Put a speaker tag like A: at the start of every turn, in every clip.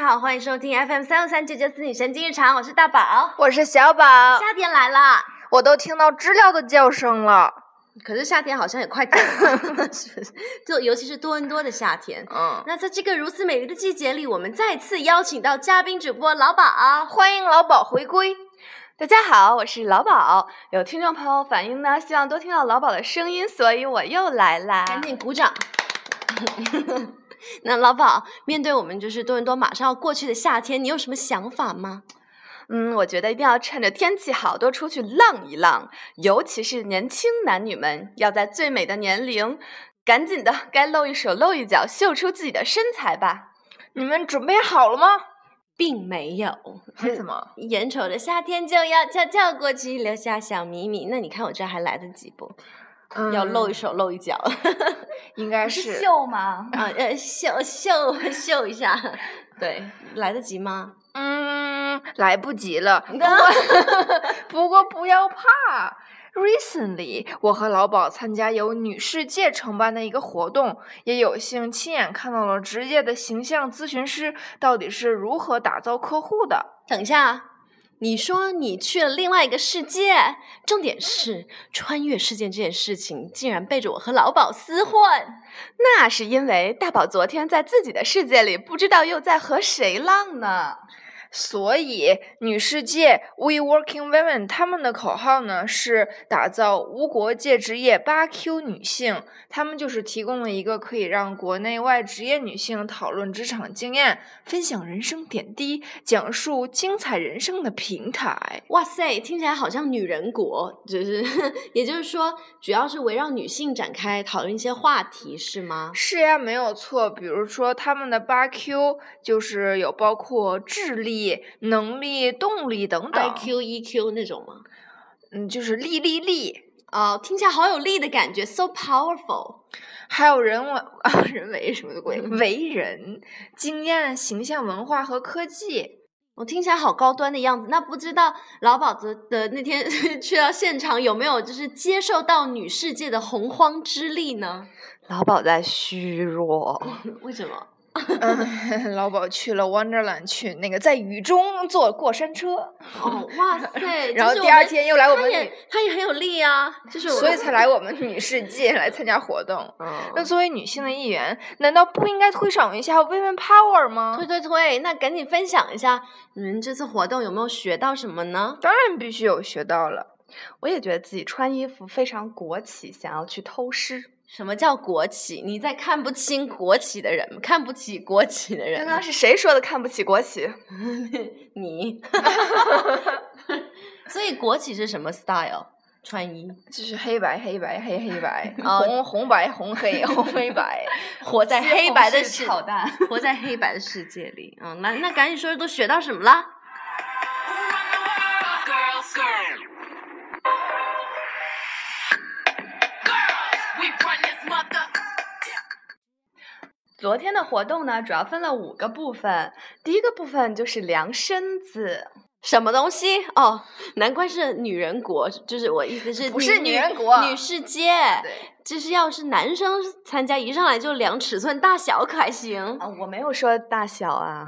A: 家好，欢迎收听 FM 三六三九九四女神今日常，我是大宝。
B: 我是小宝，
A: 夏天来了，
B: 我都听到知了的叫声了。
A: 可是夏天好像也快到了？就尤其是多伦多的夏天。
B: 嗯，
A: 那在这个如此美丽的季节里，我们再次邀请到嘉宾主播老宝。
B: 欢迎老宝回归。
C: 大家好，我是老宝。有听众朋友反映呢，希望多听到老宝的声音，所以我又来啦。
A: 赶紧鼓掌。那老宝，面对我们就是多伦多马上要过去的夏天，你有什么想法吗？
C: 嗯，我觉得一定要趁着天气好，多出去浪一浪，尤其是年轻男女们，要在最美的年龄，赶紧的该露一手露一脚，秀出自己的身材吧。
B: 你们准备好了吗？
A: 并没有，
B: 为什么？
A: 眼瞅着夏天就要悄悄过去，留下小秘密。那你看我这还来得及不？
B: 嗯
A: 要露一手露一脚，
B: 应该
C: 是
B: 是。
C: 秀吗？
A: 啊呃秀秀 秀一下，对，来得及吗？
B: 嗯，来不及了。不过，不过不要怕。Recently，我和老宝参加由女世界承办的一个活动，也有幸亲眼看到了职业的形象咨询师到底是如何打造客户的。
A: 等一下，你说你去了另外一个世界，重点是穿越事件这件事情，竟然背着我和老鸨厮混。
C: 那是因为大宝昨天在自己的世界里，不知道又在和谁浪呢。
B: 所以，女世界 We Working Women 他们的口号呢是打造无国界职业八 Q 女性，他们就是提供了一个可以让国内外职业女性讨论职场经验、分享人生点滴、讲述精彩人生的平台。
A: 哇塞，听起来好像女人国，就是 也就是说，主要是围绕女性展开讨论一些话题，是吗？
B: 是呀，没有错。比如说，他们的八 Q 就是有包括智力、能力、动力等等。
A: I Q E Q 那种吗？
B: 嗯，就是力力力。
A: 哦，听起来好有力的感觉，so powerful。
B: 还有人文 啊，人为什么的鬼？为人、经验、形象、文化和科技。
A: 我听起来好高端的样子，那不知道老鸨子的那天 去到现场有没有就是接受到女世界的洪荒之力呢？
C: 老鸨在虚弱，
A: 为什么？
B: 嗯，老宝去了 Wonderland，去那个在雨中坐过山车，
A: 哦，哇 塞！
B: 然后第二天又来我们女
A: 他也，他也很有力啊，就是
B: 所以才来我们女世界来参加活动。
A: 嗯
B: 那作为女性的一员，难道不应该推广一下 Women Power 吗
A: 推？推推，那赶紧分享一下你们这次活动有没有学到什么呢？
B: 当然必须有学到了。
C: 我也觉得自己穿衣服非常国企，想要去偷师。
A: 什么叫国企？你在看不清国企的人？看不起国企的人？
C: 刚刚是谁说的看不起国企？
A: 你 所以国企是什么 style 穿衣？
B: 就是黑白黑白黑黑白，
A: 哦
B: 红红白红黑红黑白。
A: 活在黑白的
C: 柿
A: 世活在黑白的世界里。嗯，那那赶紧说说都学到什么啦？
C: 昨天的活动呢，主要分了五个部分。第一个部分就是量身子，
A: 什么东西？哦，难怪是女人国，就是我意思是
B: 不是
A: 女
B: 女人国
A: 女世界。
B: 对，
A: 就是要是男生参加，一上来就量尺寸大小可还行？
C: 啊，我没有说大小啊，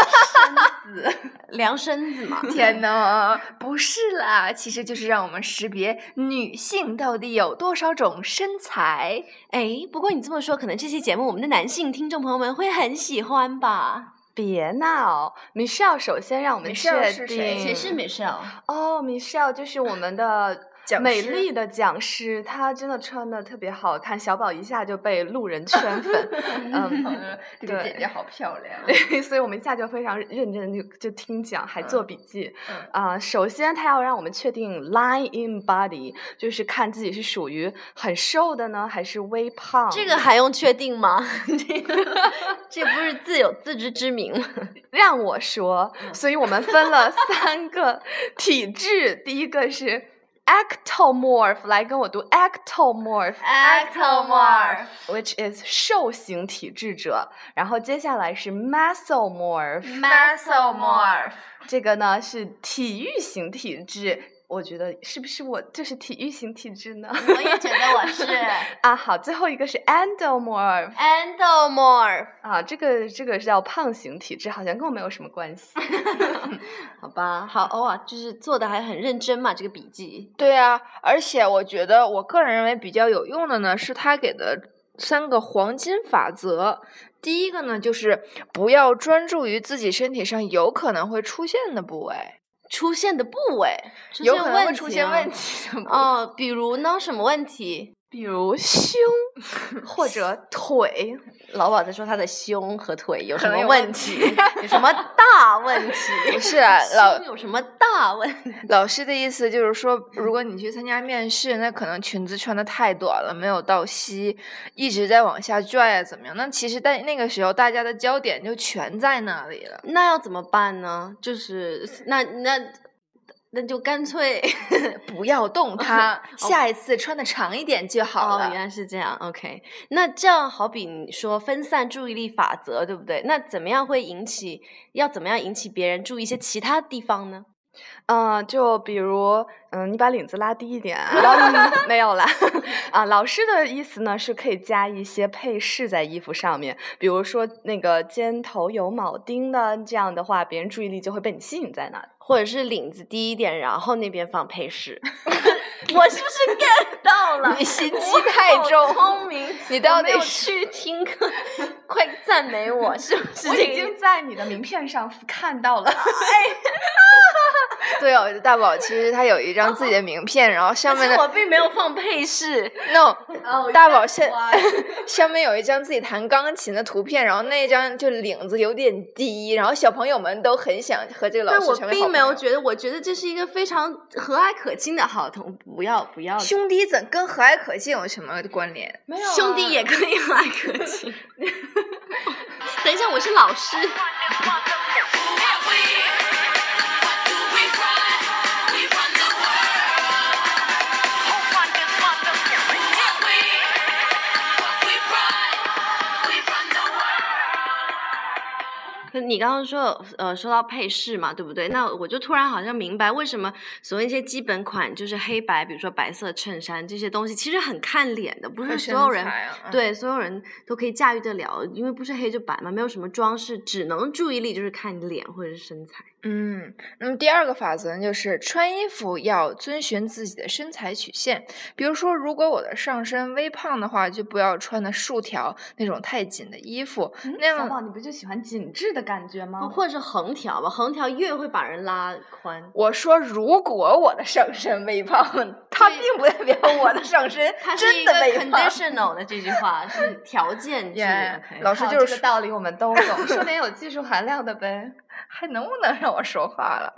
A: 量身子嘛。
B: 天呐，不是啦，其实就是让我们识别女性到底有多少种身材。
A: 哎，不过你这么说，可能这期节目我们的男性听众朋友们会很喜欢吧？
C: 别闹。Michelle 首先让我们确定，
A: 谁是 Michelle？
C: 哦，Michelle 就是我们的
B: 讲
C: 美丽的讲师，她真的穿的特别好看，小宝一下就被路人圈粉，嗯，
B: 这个姐姐好漂亮。
C: 对，所以我们一下就非常认真地就就听讲，还做笔记。
B: 嗯
C: 啊、首先她要让我们确定 line in body，就是看自己是属于很瘦的呢，还是微胖。
A: 这个还用确定吗？这个 这不是自有自知之明吗？
C: 让我说，所以我们分了三个体质，第一个是 ectomorph，来跟我读 ectomorph。
A: Ectomorph
C: which is 兽形体质者，然后接下来是
A: mesomorph，Mesomorph
C: 这个呢是体育型体质我觉得是不是我就是体育型体质呢？
A: 我也觉得我是
C: 啊，好，最后一个是 endomorph
A: endomorph，
C: 啊，这个这个是叫胖型体质，好像跟我没有什么关系。
A: 好吧，好哦啊，就是做的还很认真嘛，这个笔记。
B: 对啊，而且我觉得我个人认为比较有用的呢，是他给的三个黄金法则。第一个呢，就是不要专注于自己身体上有可能会出现的部位，
A: 出现的部位，
B: 有可能会出现问题。
A: 哦，比如呢，什么问题？
C: 比如胸 或者腿，
A: 老鸨在说他的胸和腿有什么
B: 问
A: 问题？有什么大问题？
B: 不是啊老
A: 有什么大问题？
B: 老师的意思就是说，如果你去参加面试，那可能裙子穿的太短了，没有到膝，一直在往下拽啊，怎么样？那其实在那个时候，大家的焦点就全在那里了。
A: 那要怎么办呢？就是那那那就干脆
B: 不要动它，下一次穿的长一点就好
A: 哦，
B: 了。
A: 原来是这样。OK，那这样好比你说分散注意力法则，对不对？那怎么样会引起？要怎么样引起别人注意一些其他地方呢？
C: 嗯、就比如，嗯，你把领子拉低一点，然后你没有啦。啊，老师的意思呢是可以加一些配饰在衣服上面，比如说那个肩头有铆钉的，这样的话，别人注意力就会被你吸引在那里。
A: 或者是领子低一点，然后那边放配饰。我是不是 get 到了？
B: 你心机太重，
A: 聪明，
B: 你到底
A: 去听课，快赞美我，是不是
C: 我已经在你的名片上看到了。
B: 对哦，大宝其实他有一张自己的名片，然后上面的
A: 我并没有放配饰。
B: no
A: 哦
B: 大宝下下 面有一张自己弹钢琴的图片，然后那张就领子有点低，然后小朋友们都很想和这个老
A: 但我
B: 师成为好
A: 并没有觉得，我觉得这是一个非常和蔼可亲的好同，不要不要，
B: 兄弟怎跟和蔼可亲有什么关联？
C: 没有、啊
A: 兄弟也可以和蔼可亲。等一下，我是老师。你刚刚说呃说到配饰嘛，对不对？那我就突然好像明白为什么所谓一些基本款就是黑白，比如说白色衬衫这些东西，其实很看脸的，不是所有人、对所有人都可以驾驭得了，因为不是黑就白嘛，没有什么装饰，只能注意力就是看脸或者是身材。
B: 嗯，那么第二个法则呢，就是穿衣服要遵循自己的身材曲线。比如说，如果我的上身微胖的话，就不要穿的竖条那种太紧的衣服，那样
C: 小宝，你不就喜欢紧致的感觉吗？
A: 或者是横条吧，横条越会把人拉宽。
B: 我说，如果我的上身微胖，它并不代表我的上身
A: 它是一个
B: 真的微胖。
A: conditional 的这句话是条件句。
B: 老师就是
C: 这个道理，我们都懂，说点有技术含量的呗。
B: 还能不能让我说话了？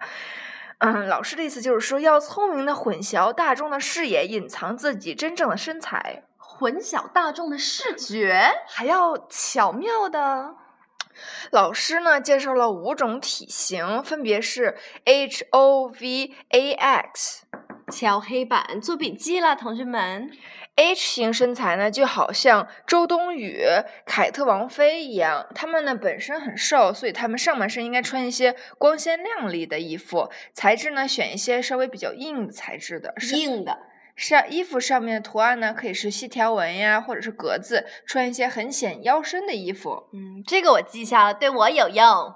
B: 嗯，老师的意思就是说，要聪明的混淆大众的视野，隐藏自己真正的身材。
A: 混淆大众的视觉。
C: 还要巧妙的，
B: 老师呢介绍了五种体型，分别是 H O V A X。
A: 敲黑板做笔记啦，同学们。
B: H 型身材呢，就好像周冬雨、凯特王妃一样，她们呢本身很瘦，所以她们上半身应该穿一些光鲜亮丽的衣服，材质呢选一些稍微比较硬的材质的，是
A: 硬的，
B: 上衣服上面的图案呢可以是细条纹呀，或者是格子，穿一些很显腰身的衣服，
A: 嗯，这个我记下了，对我有用。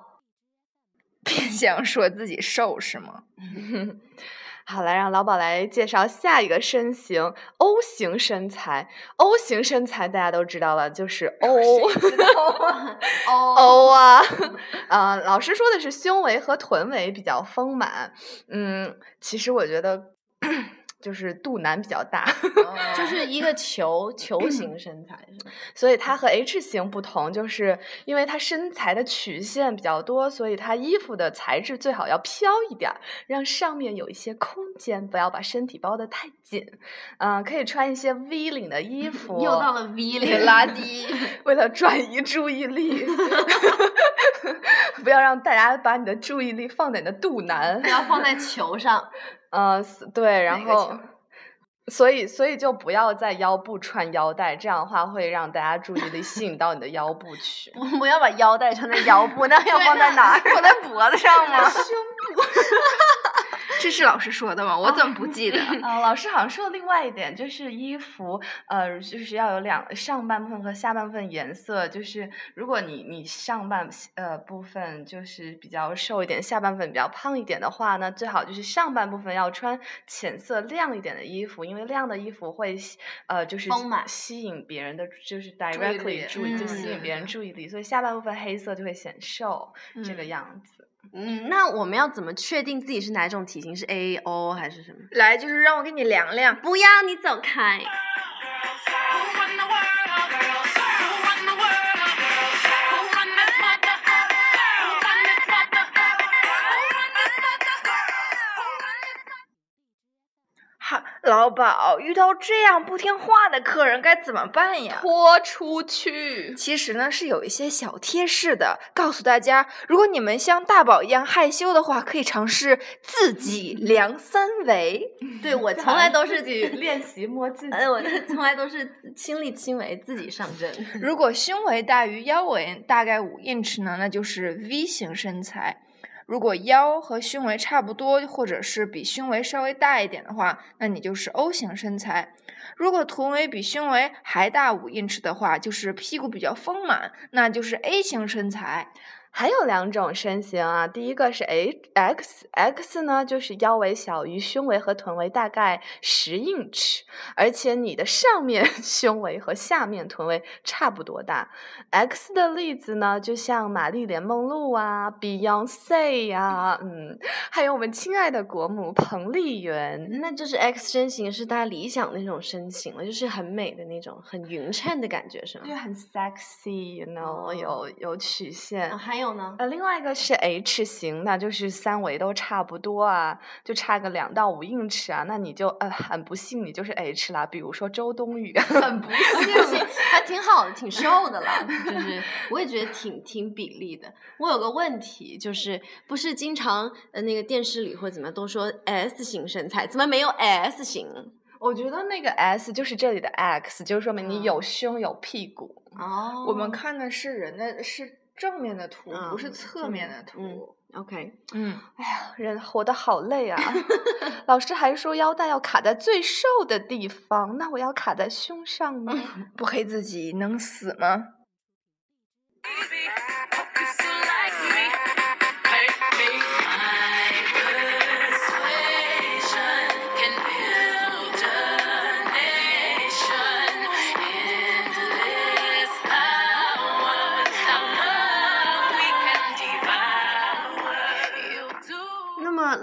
B: 变相说自己瘦是吗？
C: 好，来让老宝来介绍下一个身形 O 型身材。O 型身材大家都知道了，就是
A: O，O
C: O 啊，呃，老师说的是胸围和臀围比较丰满。嗯，其实我觉得就是肚腩比较大，
A: 就是一个球球形身材，
C: 所以它和 H 型不同，就是因为它身材的曲线比较多，所以它衣服的材质最好要飘一点儿，让上面有一些空间，不要把身体包得太紧。嗯、可以穿一些 V 领的衣服，
A: 又到了 V 领
B: 拉低。
C: 为了转移注意力，不要让大家把你的注意力放在你的肚腩。
A: 不要放在球上。
C: 呃，对，然后。所以，所以就不要在腰部穿腰带，这样的话会让大家注意力吸引到你的腰部去。
A: 我们要把腰带穿在腰部，那要放在哪儿？
B: 放在脖子上吗？
A: 胸部。
B: 这是老师说的吗？我怎么不记得？
C: 啊、老师好像说的另外一点就是衣服，呃，就是要有两上半部分和下半部分颜色。就是如果你你上半呃部分就是比较瘦一点，下半部分比较胖一点的话呢，最好就是上半部分要穿浅色亮一点的衣服，因为亮的衣服会呃就是
A: 丰满
C: 吸引别人的就是 directly 注意，就
A: 嗯
C: 吸引别人注意力，所以下半部分黑色就会显瘦、这个
B: 嗯
C: 样子。
A: 嗯，那我们要怎么确定自己是哪种体型？是 A O 还是什么？
B: 来，就是让我给你量量。
A: 不要，你走开。
B: 老鸨，遇到这样不听话的客人该怎么办呀？
C: 拖出去。
B: 其实呢是有一些小贴士的，告诉大家，如果你们像大宝一样害羞的话，可以尝试自己量三围。
A: 对我 从来都是
C: 自己练习摸自己。
A: 呃，我从来都是亲力亲为，自己上阵。
B: 如果胸围大于腰围大概五英尺呢，那就是 V 型身材；如果腰和胸围差不多，或者是比胸围稍微大一点的话，那你就是 O 型身材；如果臀围比胸围还大五英尺的话，就是屁股比较丰满，那就是 A 型身材。
C: 还有两种身形啊，第一个是 H X X 呢，就是腰围小于胸围和臀围大概十英尺，而且你的上面 胸围和下面臀围差不多大。X 的例子呢，就像玛丽莲梦露啊、Beyonce 呀、嗯，还有我们亲爱的国母彭丽媛。
A: 那就是 X 身形是大家理想的那种身形了，就是很美的那种，很匀称的感觉，是吗
C: 就？很 sexy，you know，、
A: 哦
C: 有有曲线。
A: 啊，还有呢？
C: 呃，另外一个是 H 型，那就是三围都差不多啊，就差个两到五英尺啊，那你就呃很不幸你就是 H 啦。比如说周冬雨，很不幸。
A: 还挺好的，挺瘦的啦，就是我也觉得挺挺比例的。我有个问题，就是不是经常呃那个电视里或怎么都说 S 型身材，怎么没有 S 型？
C: 我觉得那个 S 就是这里的 X，就是说明你
A: 嗯
C: 有胸有屁股。
A: 哦
B: 我们看的是人的是正面的图，不是
A: 嗯
B: 侧
A: 面
B: 面的图。
A: 嗯 OK，
B: 嗯，
C: 哎呀，人活得好累啊！老师还说腰带要卡在最瘦的地方，那我要卡在胸上吗？
B: 不黑自己能死吗？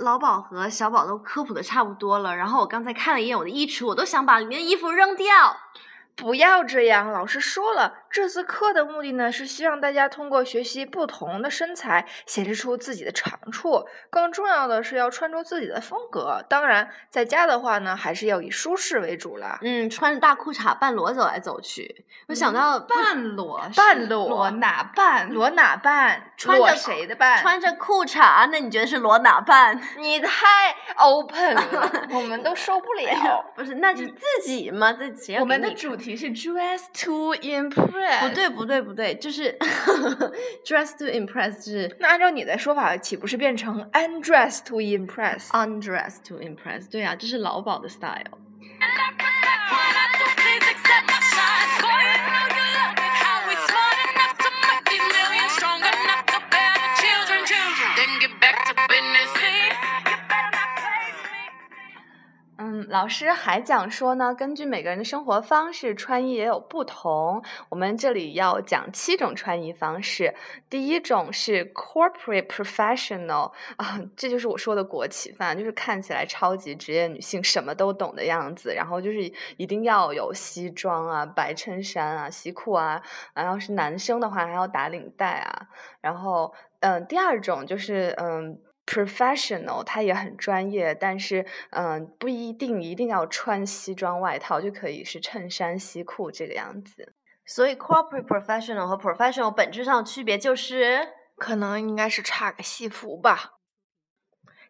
A: 老宝和小宝都科普的差不多了，然后我刚才看了一眼我的衣橱，我都想把里面的衣服扔掉。
B: 不要这样，老师说了，这次课的目的呢是希望大家通过学习不同的身材，显示出自己的长处。更重要的是要穿出自己的风格。当然，在家的话呢，还是要以舒适为主啦。
A: 嗯，穿着大裤衩半裸走来走去，我想到不
C: 半裸，
B: 半裸
C: 裸哪半？
B: 裸哪半？
A: 穿着
B: 谁的半？
A: 穿着裤衩，那你觉得是裸哪半？
B: 你太 open 了，我们都受不 了。
A: 不是，那就自己嘛，自己
C: 我们的主题是 dress to impress。
A: 不对，不对，不对，就是 dress to impress 是
B: 那按照你的说法，岂不是变成 undress to
A: impress？undress to impress。对啊，这是老鸨的 style。
C: 老师还讲说呢，根据每个人的生活方式，穿衣也有不同。我们这里要讲七种穿衣方式。第一种是 corporate professional 啊，这就是我说的国企范，就是看起来超级职业女性，什么都懂的样子。然后就是一定要有西装啊、白衬衫啊、西裤啊，然后是男生的话还要打领带啊。然后，嗯，第二种就是嗯。professional，他也很专业，但是嗯，不一定一定要穿西装外套，就可以是衬衫、西裤这个样子。
A: 所以 corporate professional 和 professional 本质上的区别就是，
B: 可能应该是差个西服吧。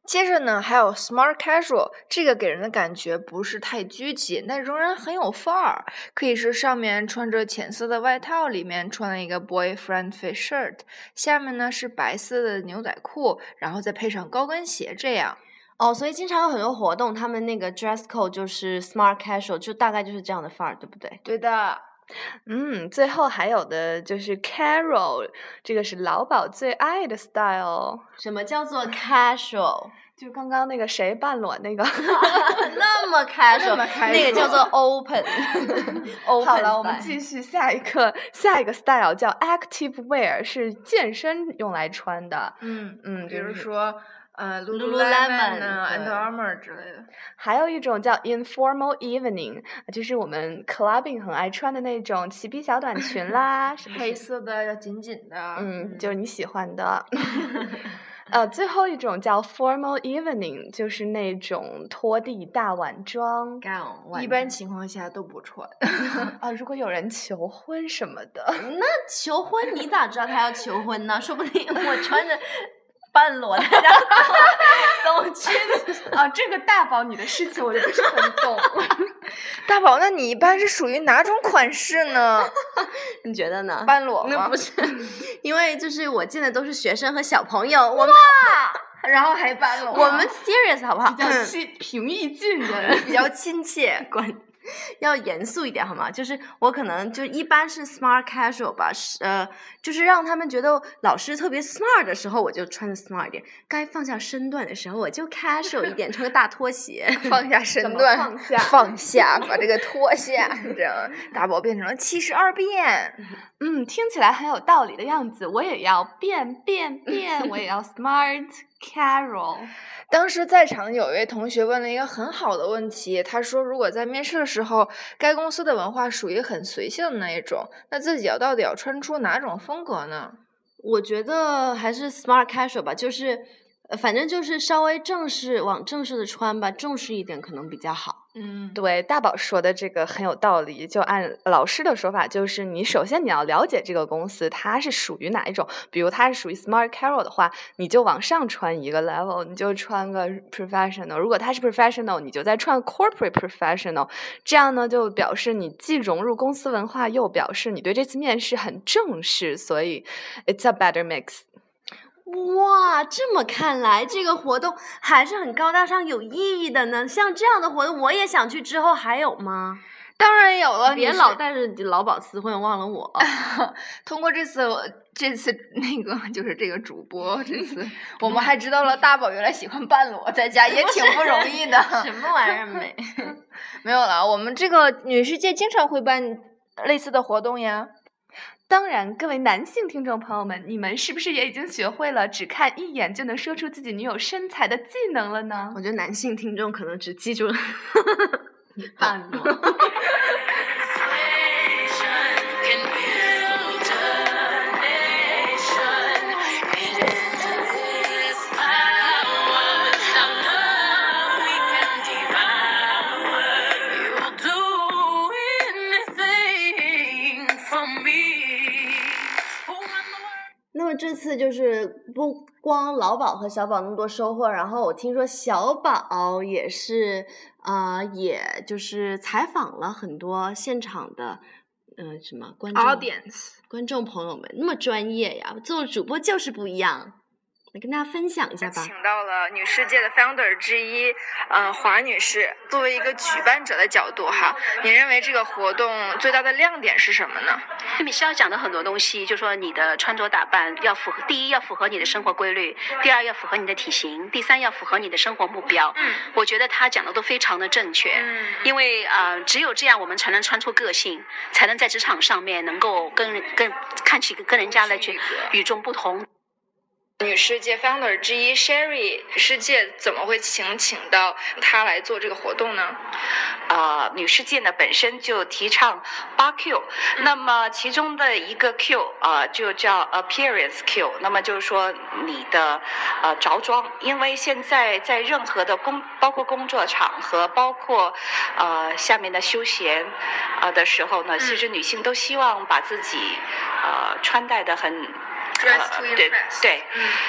B: 接着呢，还有 smart casual，这个给人的感觉不是太拘谨，但仍然很有范儿。可以是上面穿着浅色的外套，里面穿了一个 boyfriend fit shirt，下面呢是白色的牛仔裤，然后再配上高跟鞋，这样。
A: 哦，所以经常有很多活动，他们那个 dress code 就是 smart casual，就大概就是这样的范儿，对不对？
B: 对的，
C: 嗯，最后还有的就是 Carol，这个是老鸨最爱的 style。
A: 什么叫做 casual？
C: 就刚刚那个谁半裸那个，
A: 那么 casual，
B: 么
A: 那个叫做 open。open
C: 好了，我们继续下一个下一个 style 叫 active wear，是健身用来穿的。
B: 嗯
C: 嗯，
B: 比
C: 就是
B: 如说呃
A: Lululemon，
B: 啊
A: 对
B: ，Under Armour 之类的。
C: 还有一种叫 informal evening，就是我们 clubbing 很爱穿的那种齐臂小短裙啦，
B: 黑？色的要紧紧的，
C: 嗯，就是你喜欢的。呃，最后一种叫 formal evening，就是那种拖地大晚装
A: gown，
B: 一般情况下都不穿。
C: 啊。如果有人求婚什么的，
A: 那求婚你咋知道他要求婚呢？说不定我穿着半裸，大家走去
C: 啊，这个大宝你的事情我就不是很懂。
B: 大宝，那你一般是属于哪种款式呢？
A: 你觉得呢？
B: 半裸吗
A: 那不？是，因为就是我见的都是学生和小朋友，我们
B: 然后还半裸？
A: 我们 serious 好不好？
C: 比较亲平易近人。
A: 比较亲切，管要严肃一点好吗？就是我可能就一般是 smart casual 吧，是呃，就是让他们觉得老师特别 smart 的时候，我就穿的 smart 一点；该放下身段的时候，我就 casual 一点，穿个大拖鞋。
B: 放下身段，
C: 放下
B: 放下，把这个脱下，这样大宝变成了七十二变。
C: 嗯，听起来很有道理的样子。我也要变变变，我也要 smart Carol。
B: 当时在场有一位同学问了一个很好的问题，他说：“如果在面试的时候，该公司的文化属于很随性的那一种，那自己要到底要穿出哪种风格呢
A: 我觉得还是 smart casual 吧，就是呃反正就是稍微正式往正式的穿吧，正式一点可能比较好。？”
B: 嗯，
C: 对，大宝说的这个很有道理。就按老师的说法，就是你首先你要了解这个公司它是属于哪一种。比如它是属于 smart Carol 的话，你就往上穿一个 level，你就穿个 professional。如果它是 professional，你就再穿 corporate professional。这样呢，就表示你既融入公司文化，又表示你对这次面试很正式。所以，it's a better mix。
A: 哇，这么看来，这个活动还是很高大上、有意义的呢。像这样的活动，我也想去。之后还有吗？
B: 当然有了，
A: 别老带着劳保私混，忘了我。
B: 通过这次这次 那个就是这个主播这次，我们还知道了大宝原来喜欢半裸，在家也挺不容易的。
A: 什么玩意儿没？
B: 没有了，我们这个女世界经常会办类似的活动呀。
C: 当然，各位男性听众朋友们，你们是不是也已经学会了只看一眼就能说出自己女友身材的技能了呢
A: 我？觉得男性听众可能只记住了半裸。这次就是不光老鸨和小宝那么多收获，然后我听说小宝也是啊、呃也就是采访了很多现场的。嗯、什么观众
B: Audience，
A: 观众朋友们那么专业呀，做主播就是不一样，来跟大家分享一下吧。
B: 请到了女世界的 founder 之一，呃，华女士。作为一个举办者的角度哈，你认为这个活动最大的亮点是什么呢？
D: 米歇尔讲的很多东西，就说你的穿着打扮要符合，第一要符合你的生活规律，第二要符合你的体型，第三要符合你的生活目标。
B: 嗯
D: 我觉得他讲的都非常的正确。
B: 嗯
D: 因为呃，只有这样，我们才能穿出个性，才能在职场上面能够跟跟看起跟人家来去与众不同。
B: 女世界 founder 之一 Sherry 世界怎么会请请到她来做这个活动呢？
E: 呃，女世界呢本身就提倡八 Q，、那么其中的一个 Q 呃就叫 appearance Q，那么就是说你的呃着装，因为现在在任何的工，包括工作场合，包括呃下面的休闲呃的时候呢，其实女性都希望把自己呃穿戴的很。对对。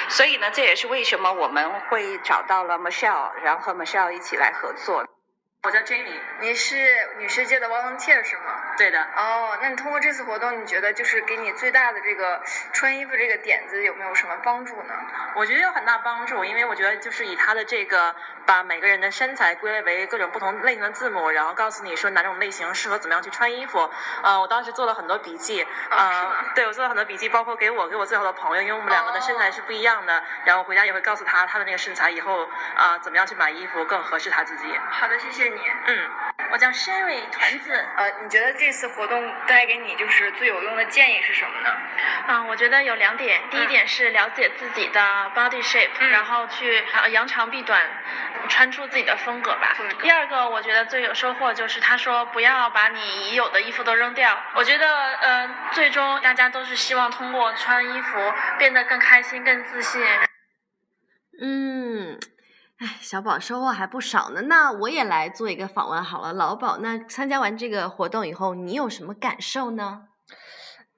E: 所以呢这也是为什么我们会找到了 michelle 然后 michelle 一起来合作。
F: 我叫 Jamie，
B: 你是女世界的 volunteer 是吗？
F: 对的。
B: 哦，那你通过这次活动，你觉得就是给你最大的这个穿衣服这个点子有没有什么帮助呢？
F: 我觉得有很大帮助，因为我觉得就是以它的这个把每个人的身材归类为各种不同类型的字母，然后告诉你说哪种类型适合怎么样去穿衣服。呃，我当时做了很多笔记，
B: 哦是
F: 呃
B: 吗，
F: 对我做了很多笔记，包括给我给我最好的朋友，因为我们两个的身材是不一样的，然后回家也会告诉他他的那个身材以后啊、怎么样去买衣服更合适他自己。
B: 好的，谢谢你。
F: 嗯，
G: 我叫 Sherry 团子。
B: 呃，你觉得这次活动带给你就是最有用的建议是什么呢？
G: 嗯，我觉得有两点，第一点是了解自己的 body shape，、
B: 嗯
G: 然后去呃扬长避短，穿出自己的风格吧。第二个，我觉得最有收获就是他说不要把你已有的衣服都扔掉。我觉得呃，最终大家都是希望通过穿衣服变得更开心、更自信。
A: 嗯，哎，小宝收获还不少呢。那我也来做一个访问好了，老宝，那参加完这个活动以后，你有什么感受呢？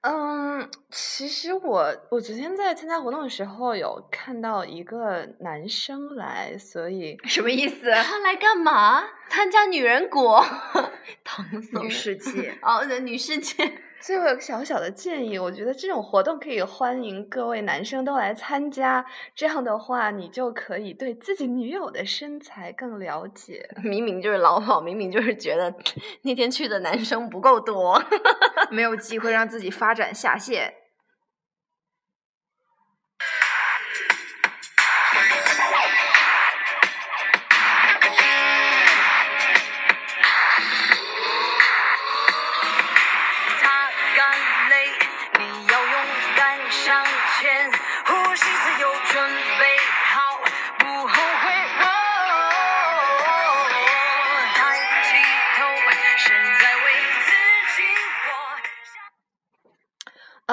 C: 嗯，其实我我昨天在参加活动的时候有看到一个男生来，所以
B: 什么意思？
A: 他来干嘛？参加女人国，唐僧
B: 女世界。
A: 哦，对，女世界。
C: 所以我有个小小的建议，我觉得这种活动可以欢迎各位男生都来参加，这样的话你就可以对自己女友的身材更了解。
A: 明明就是老鸨，明明就是觉得 那天去的男生不够多。
B: 没有机会让自己发展下线。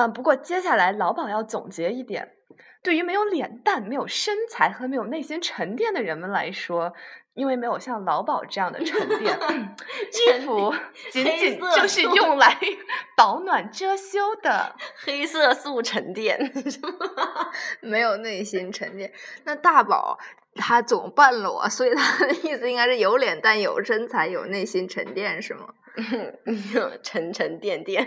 C: 嗯，不过接下来老鸨要总结一点，对于没有脸蛋、没有身材和没有内心沉淀的人们来说，因为没有像老鸨这样的沉淀，衣服 仅仅就是用来 保暖遮羞的。
A: 黑色素沉淀，
B: 没有内心沉淀。那大宝他总半裸，所以他的意思应该是有脸蛋、有身材、有内心沉淀，是吗？
A: 沉沉甸甸，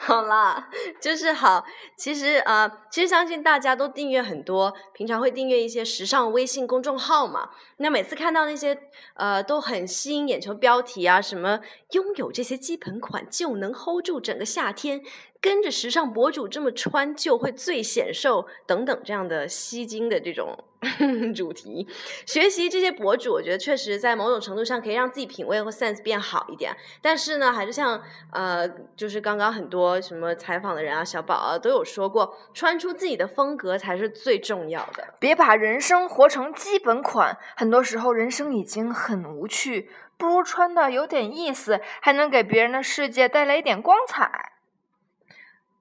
A: 好啦，就是好。其实啊，其实相信大家都订阅很多，平常会订阅一些时尚微信公众号嘛。那每次看到那些呃都很吸引眼球标题啊，什么拥有这些基本款就能 hold 住整个夏天，跟着时尚博主这么穿就会最显瘦等等这样的吸睛的这种 主题，学习这些博主，我觉得确实在某种程度上可以让自己品味和 sense 变好一点。但是呢，还是像呃，就是刚刚很多什么采访的人啊，小宝啊都有说过，穿出自己的风格才是最重要的。
B: 别把人生活成基本款，很多时候人生已经很无趣，不如穿的有点意思，还能给别人的世界带来一点光彩。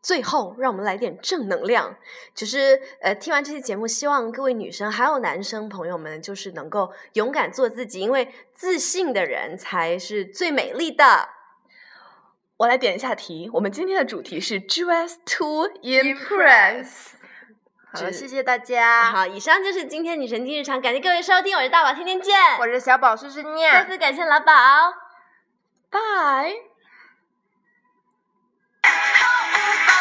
A: 最后，让我们来点正能量。就是呃，听完这期节目，希望各位女生还有男生朋友们，就是能够勇敢做自己，因为自信的人才是最美丽的。
C: 我来点一下题，我们今天的主题是 dress to impress。
B: 好了，谢谢大家，
A: 好，以上就是今天女神经日常，感谢各位收听，我是大宝，天天见。
B: 我是小宝碎碎念，
A: 再次感谢老宝。
C: 拜。goodbye.